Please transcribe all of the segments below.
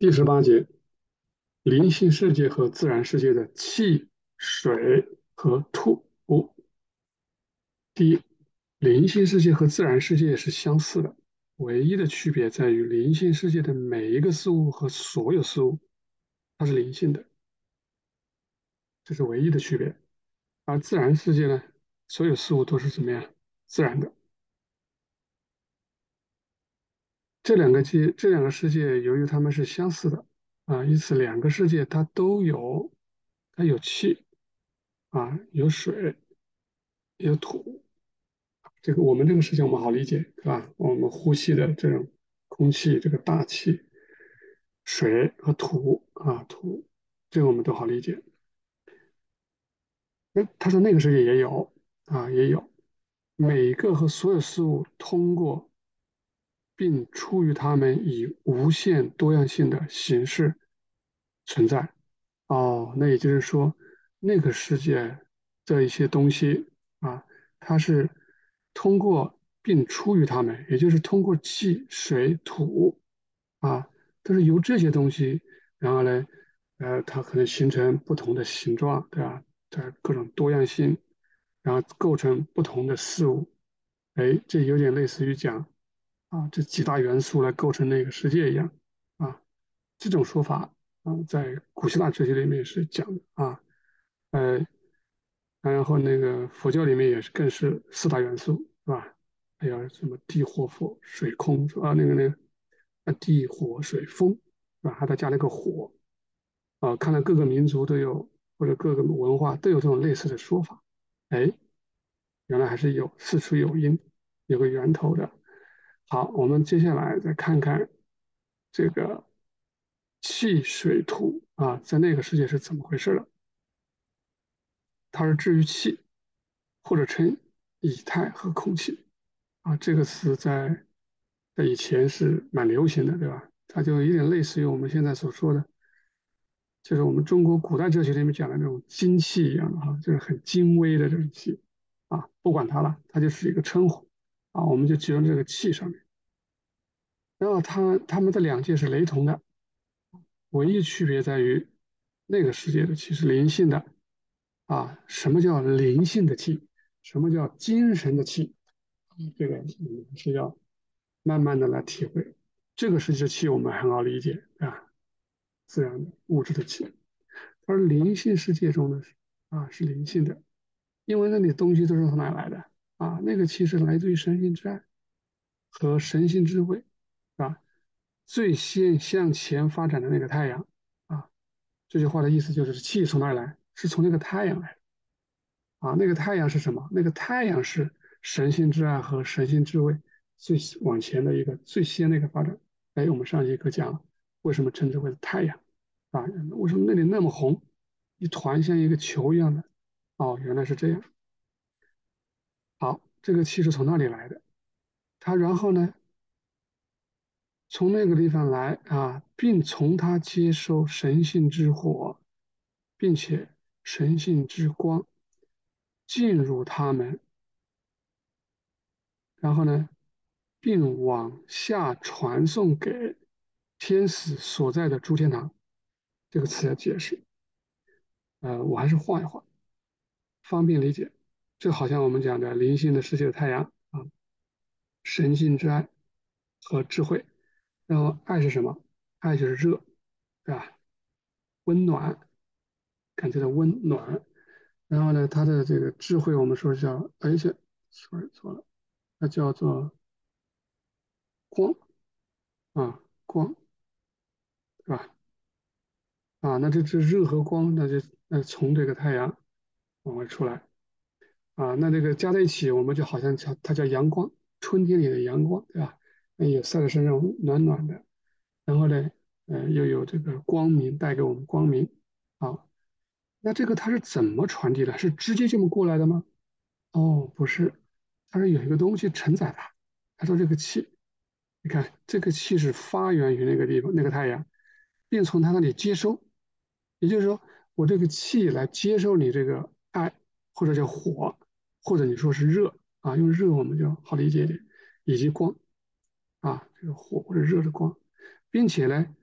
第十八节，灵性世界和自然世界的气、水和土。第一，灵性世界和自然世界是相似的，唯一的区别在于灵性世界的每一个事物和所有事物，它是灵性的，这是唯一的区别。而自然世界呢，所有事物都是怎么样？自然的。这两个界，这两个世界，由于它们是相似的啊，因此两个世界它都有，它有气啊，有水，有土。这个我们这个世界我们好理解，对吧？我们呼吸的这种空气，这个大气、水和土啊，土，这个我们都好理解。那他说那个世界也有啊，也有，每个和所有事物通过。并出于它们以无限多样性的形式存在。哦，那也就是说，那个世界的一些东西啊，它是通过并出于它们，也就是通过气、水、土啊，都是由这些东西，然后呢，呃，它可能形成不同的形状，对吧？的各种多样性，然后构成不同的事物。哎，这有点类似于讲。啊，这几大元素来构成那个世界一样，啊，这种说法啊，在古希腊哲学里面是讲的啊，呃，然后那个佛教里面也是更是四大元素，是吧？还有什么地火火水空，是吧？那个那个啊，地火水风，是吧？还再加了个火，啊，看来各个民族都有或者各个文化都有这种类似的说法，哎，原来还是有事出有因，有个源头的。好，我们接下来再看看这个气、水、土啊，在那个世界是怎么回事了？它是至于气，或者称以太和空气啊。这个词在在以前是蛮流行的，对吧？它就有点类似于我们现在所说的，就是我们中国古代哲学里面讲的那种精气一样的哈，就是很精微的这种气啊。不管它了，它就是一个称呼。啊，我们就集中这个气上面，然后它它们的两界是雷同的，唯一区别在于那个世界的气是灵性的，啊，什么叫灵性的气？什么叫精神的气？这个是要慢慢的来体会。这个世界的气我们很好理解啊，自然的物质的气，而灵性世界中的啊是灵性的，因为那里东西都是从哪来的？啊，那个气是来自于神性之爱和神性智慧，啊，最先向前发展的那个太阳，啊，这句话的意思就是气从哪来？是从那个太阳来，啊，那个太阳是什么？那个太阳是神性之爱和神性智慧最往前的一个最先的一个发展。哎，我们上节课讲了，为什么称之为太阳？啊，为什么那里那么红，一团像一个球一样的？哦，原来是这样。好，这个气是从那里来的？它然后呢，从那个地方来啊，并从它接收神性之火，并且神性之光进入他们，然后呢，并往下传送给天使所在的诸天堂。这个词要解释，呃，我还是画一画，方便理解。就好像我们讲的灵性的世界的太阳啊，神性之爱和智慧，然后爱是什么？爱就是热，对吧？温暖，感觉到温暖。然后呢，它的这个智慧，我们说叫，而且，sorry 错了，它叫做光啊，光，对吧？啊，那这这热和光，那就那从这个太阳往外出来。啊，那这个加在一起，我们就好像叫它叫阳光，春天里的阳光，对吧？那也晒在身上暖暖的，然后呢，呃，又有这个光明带给我们光明。啊，那这个它是怎么传递的？是直接这么过来的吗？哦，不是，它是有一个东西承载它。他说这个气，你看这个气是发源于那个地方，那个太阳，并从它那里接收。也就是说，我这个气来接收你这个爱，或者叫火。或者你说是热啊，用热我们就好理解一点，以及光啊，这个火或者热的光，并且呢，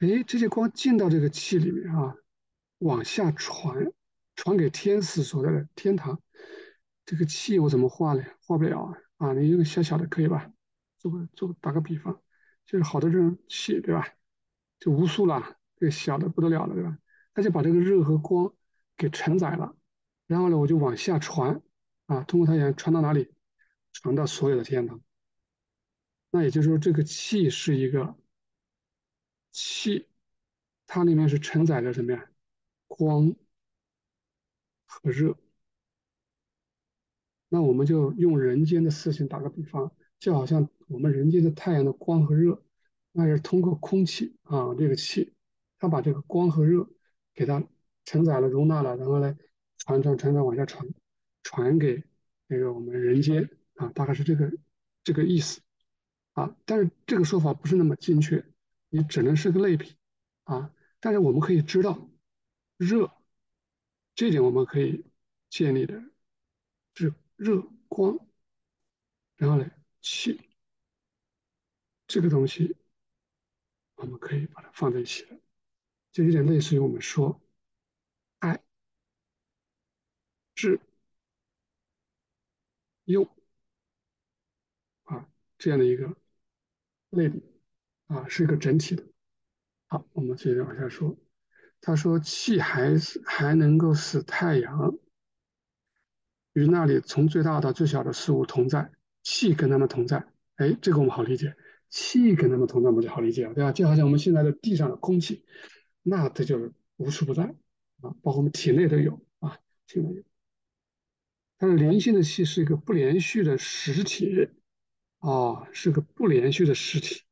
哎，这些光进到这个气里面啊，往下传，传给天使所在的天堂。这个气我怎么画呢？画不了啊！啊，你用个小小的可以吧？做个做个打个比方，就是好的这种气，对吧？就无数了，这个小的不得了了，对吧？它就把这个热和光给承载了，然后呢，我就往下传啊，通过太阳传到哪里？传到所有的天堂。那也就是说，这个气是一个气，它里面是承载着什么呀？光和热。那我们就用人间的事情打个比方，就好像我们人间的太阳的光和热，那是通过空气啊，这个气，它把这个光和热给它承载了、容纳了，然后呢，传传传传往下传，传给那个我们人间啊，大概是这个这个意思啊。但是这个说法不是那么精确，你只能是个类比啊。但是我们可以知道，热这点我们可以建立的是。热光，然后呢，气，这个东西我们可以把它放在一起的，就有点类似于我们说爱、智、用啊这样的一个类比啊，是一个整体的。好，我们接着往下说。他说，气还是还能够使太阳。与那里从最大到最小的事物同在，气跟他们同在，哎，这个我们好理解，气跟他们同在，我们就好理解了，对吧？就好像我们现在的地上的空气，那它就无处不在啊，包括我们体内都有啊，体内有。但是连性的气是一个不连续的实体啊，是个不连续的实体，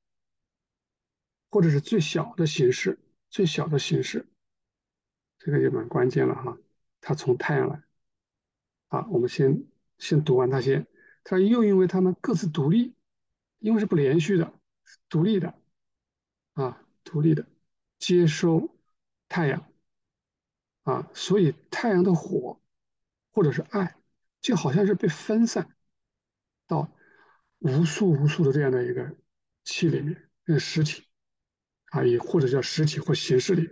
或者是最小的形式，最小的形式，这个也蛮关键了哈，它从太阳来。啊，我们先先读完它先。它又因为它们各自独立，因为是不连续的，独立的，啊，独立的接收太阳，啊，所以太阳的火或者是爱，就好像是被分散到无数无数的这样的一个气里面，那个实体，啊，也或者叫实体或形式里面，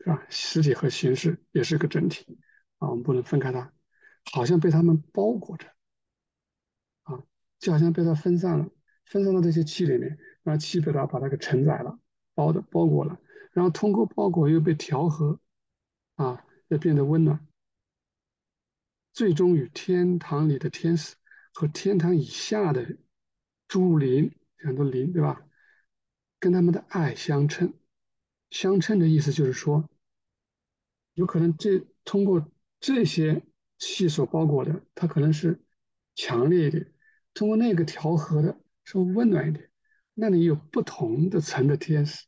是吧？实体和形式也是个整体，啊，我们不能分开它。好像被他们包裹着，啊，就好像被它分散了，分散到这些气里面，然后气被它把它给承载了，包的包裹了，然后通过包裹又被调和，啊，又变得温暖，最终与天堂里的天使和天堂以下的诸灵，很多灵，对吧？跟他们的爱相称，相称的意思就是说，有可能这通过这些。气所包裹的，它可能是强烈一点；通过那个调和的，稍微温暖一点。那里有不同的层的天使，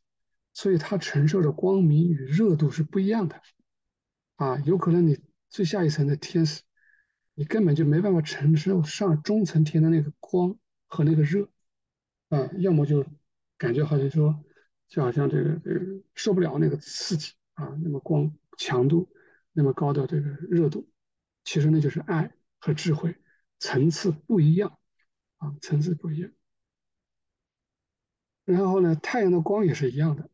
所以它承受的光明与热度是不一样的。啊，有可能你最下一层的天使，你根本就没办法承受上中层天的那个光和那个热，啊，要么就感觉好像说，就好像这个这个受不了那个刺激啊，那么光强度那么高的这个热度。其实那就是爱和智慧层次不一样啊，层次不一样。然后呢，太阳的光也是一样的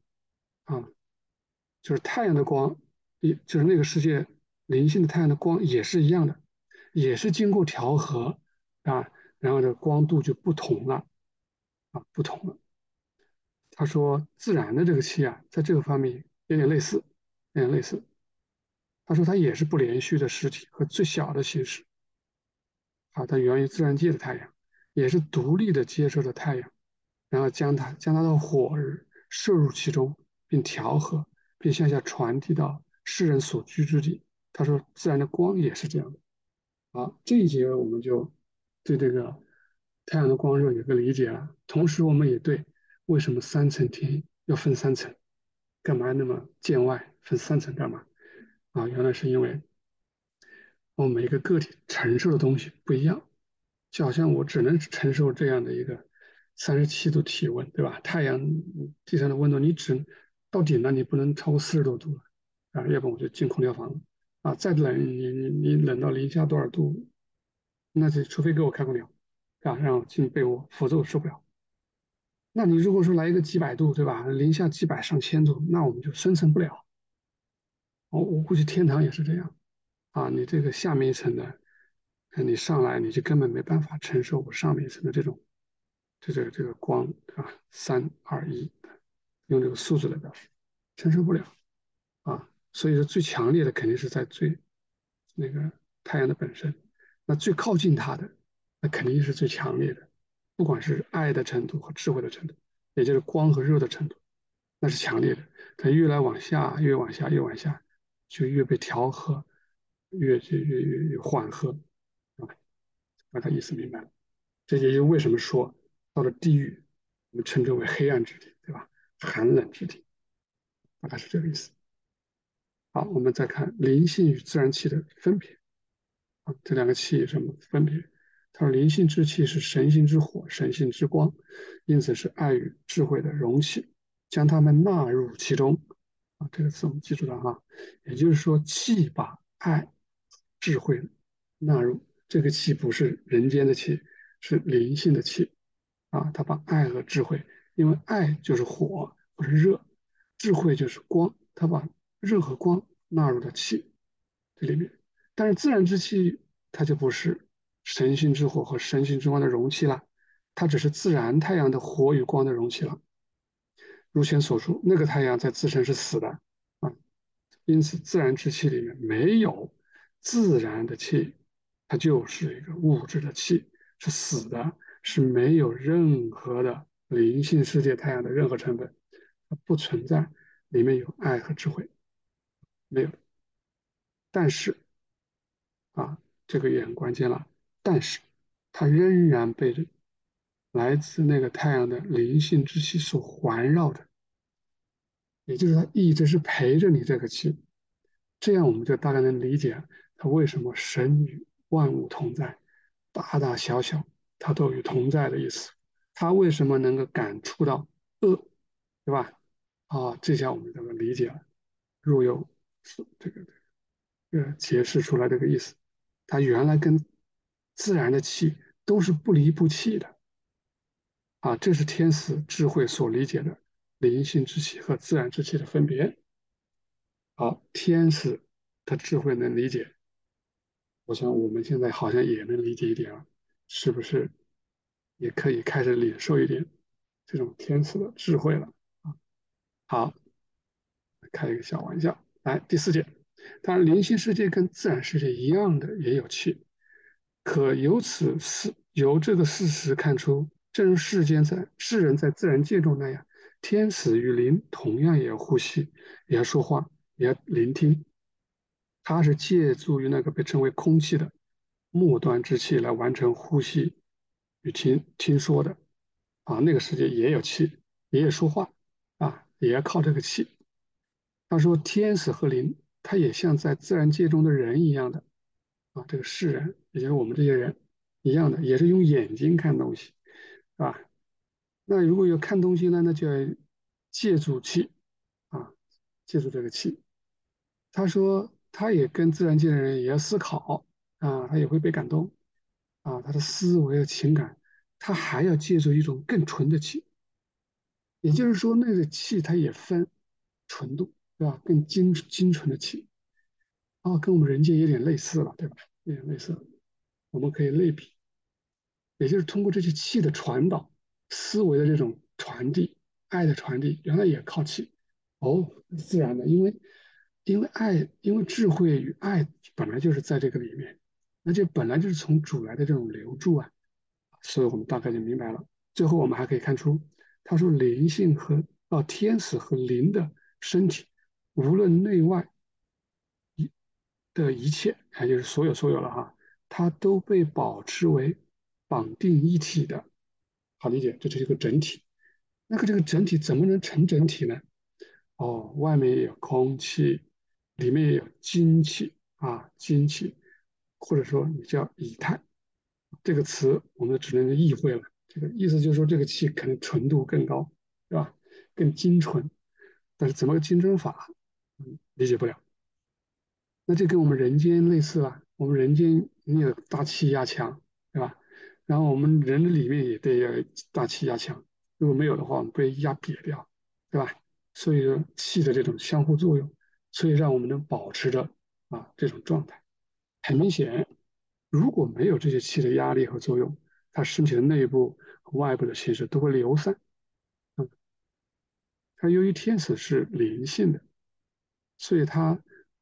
啊，就是太阳的光，也就是那个世界灵性的太阳的光也是一样的，也是经过调和啊，然后这光度就不同了啊，不同了。他说，自然的这个气啊，在这个方面有点类似，有点类似。他说，它也是不连续的实体和最小的形式，啊，它源于自然界的太阳，也是独立的接受着太阳，然后将它将它的火摄入其中，并调和，并向下传递到世人所居之地。他说，自然的光也是这样的。好，这一节我们就对这个太阳的光热有个理解了，同时我们也对为什么三层天要分三层，干嘛那么见外分三层干嘛？啊，原来是因为我们每个个体承受的东西不一样，就好像我只能承受这样的一个三十七度体温，对吧？太阳地上的温度你只到顶了，你不能超过四十多度了啊，要不我就进空调房了啊。再冷，你你你冷到零下多少度，那就除非给我开空调啊，让我进被窝，否则我受不了。那你如果说来一个几百度，对吧？零下几百上千度，那我们就生存不了。我我估计天堂也是这样啊，你这个下面一层的，你上来你就根本没办法承受我上面一层的这种，这个这个光啊，三二一，用这个数字来表示，承受不了啊。所以说最强烈的肯定是在最那个太阳的本身，那最靠近它的，那肯定是最强烈的，不管是爱的程度和智慧的程度，也就是光和热的程度，那是强烈的。它越来往下，越往下，越往下。就越被调和，越就越越越缓和，啊，把他意思明白了。这也就为什么说到了地狱，我们称之为黑暗之地，对吧？寒冷之地，大概是这个意思。好，我们再看灵性与自然气的分别。啊，这两个气什么分别？他说，灵性之气是神性之火，神性之光，因此是爱与智慧的容器，将它们纳入其中。啊，这个词我们记住了哈，也就是说，气把爱、智慧纳入这个气，不是人间的气，是灵性的气啊。它把爱和智慧，因为爱就是火或者热，智慧就是光，它把热和光纳入了气这里面。但是自然之气，它就不是神性之火和神性之光的容器了，它只是自然太阳的火与光的容器了。如前所述，那个太阳在自身是死的啊，因此自然之气里面没有自然的气，它就是一个物质的气，是死的，是没有任何的灵性世界太阳的任何成分，它不存在，里面有爱和智慧，没有。但是啊，这个也很关键了，但是它仍然被来自那个太阳的灵性之气所环绕着。也就是它一直是陪着你这个气，这样我们就大概能理解它为什么神与万物同在，大大小小它都与同在的意思。它为什么能够感触到恶，对吧？啊，这下我们就能理解了。若有这个这个解释出来这个意思，它原来跟自然的气都是不离不弃的。啊，这是天使智慧所理解的。灵性之气和自然之气的分别。好，天使的智慧能理解，我想我们现在好像也能理解一点了，是不是？也可以开始领受一点这种天使的智慧了啊。好，开一个小玩笑，来第四点，当然灵性世界跟自然世界一样的也有气，可由此事由这个事实看出，正如世间在世人在自然界中那样。天使与灵同样也要呼吸，也要说话，也要聆听。它是借助于那个被称为空气的末端之气来完成呼吸与听听说的。啊，那个世界也有气，也有说话，啊，也要靠这个气。他说，天使和灵，它也像在自然界中的人一样的，啊，这个世人，也就是我们这些人一样的，也是用眼睛看东西，是吧？那如果有看东西呢，那就要借助气啊，借助这个气。他说，他也跟自然界的人也要思考啊，他也会被感动啊，他的思维和情感，他还要借助一种更纯的气。也就是说，那个气它也分纯度，对吧？更精精纯的气啊，跟我们人间有点类似了，对吧？有点类似，我们可以类比，也就是通过这些气的传导。思维的这种传递，爱的传递，原来也靠气哦，自然的，因为因为爱，因为智慧与爱本来就是在这个里面，那这本来就是从主来的这种流注啊，所以我们大概就明白了。最后我们还可以看出，他说灵性和啊天使和灵的身体，无论内外一的一切，也就是所有所有了哈，它都被保持为绑定一体的。好理解，这是一个整体。那个这个整体怎么能成整体呢？哦，外面也有空气，里面也有精气啊，精气，或者说你叫以太，这个词我们只能意会了。这个意思就是说，这个气可能纯度更高，对吧？更精纯。但是怎么个精纯法？理解不了。那这跟我们人间类似了。我们人间你有大气压强，对吧？然后我们人的里面也得要大气压强，如果没有的话，我们被压瘪掉，对吧？所以说气的这种相互作用，所以让我们能保持着啊这种状态。很明显，如果没有这些气的压力和作用，它身体的内部和外部的形式都会流散。嗯，它由于天子是灵性的，所以它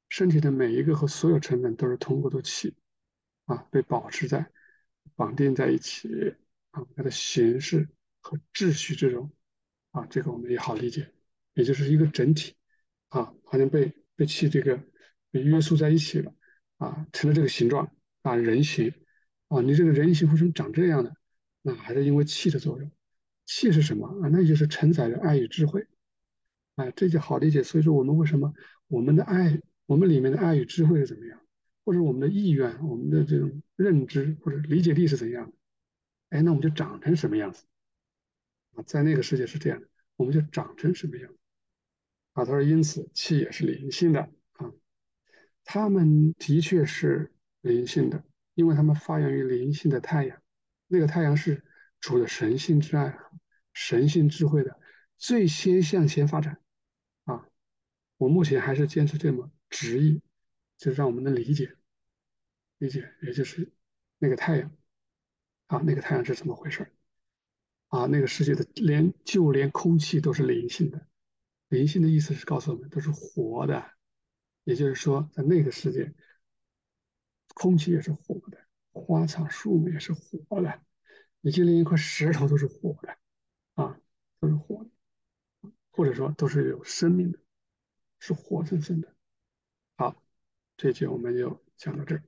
身体的每一个和所有成分都是通过的气啊被保持在绑定在一起啊，它的形式和秩序这种啊，这个我们也好理解，也就是一个整体啊，好像被被气这个被约束在一起了啊，成了这个形状啊，人形啊，你这个人形为什么长这样呢？那还是因为气的作用。气是什么啊？那就是承载着爱与智慧。啊，这就好理解。所以说，我们为什么我们的爱，我们里面的爱与智慧是怎么样，或者我们的意愿、我们的这种认知或者理解力是怎样的？哎，那我们就长成什么样子？啊，在那个世界是这样的，我们就长成什么样？啊，他说，因此气也是灵性的啊，他们的确是灵性的，因为他们发源于灵性的太阳，那个太阳是主的神性之爱神性智慧的最先向前发展。我目前还是坚持这么直译，就是让我们能理解，理解，也就是那个太阳，啊，那个太阳是怎么回事啊，那个世界的连就连空气都是灵性的，灵性的意思是告诉我们都是活的，也就是说，在那个世界，空气也是活的，花草树木也是活的，你就连一块石头都是活的，啊，都是活的。或者说都是有生命的，是活生生的。好，这节我们就讲到这儿。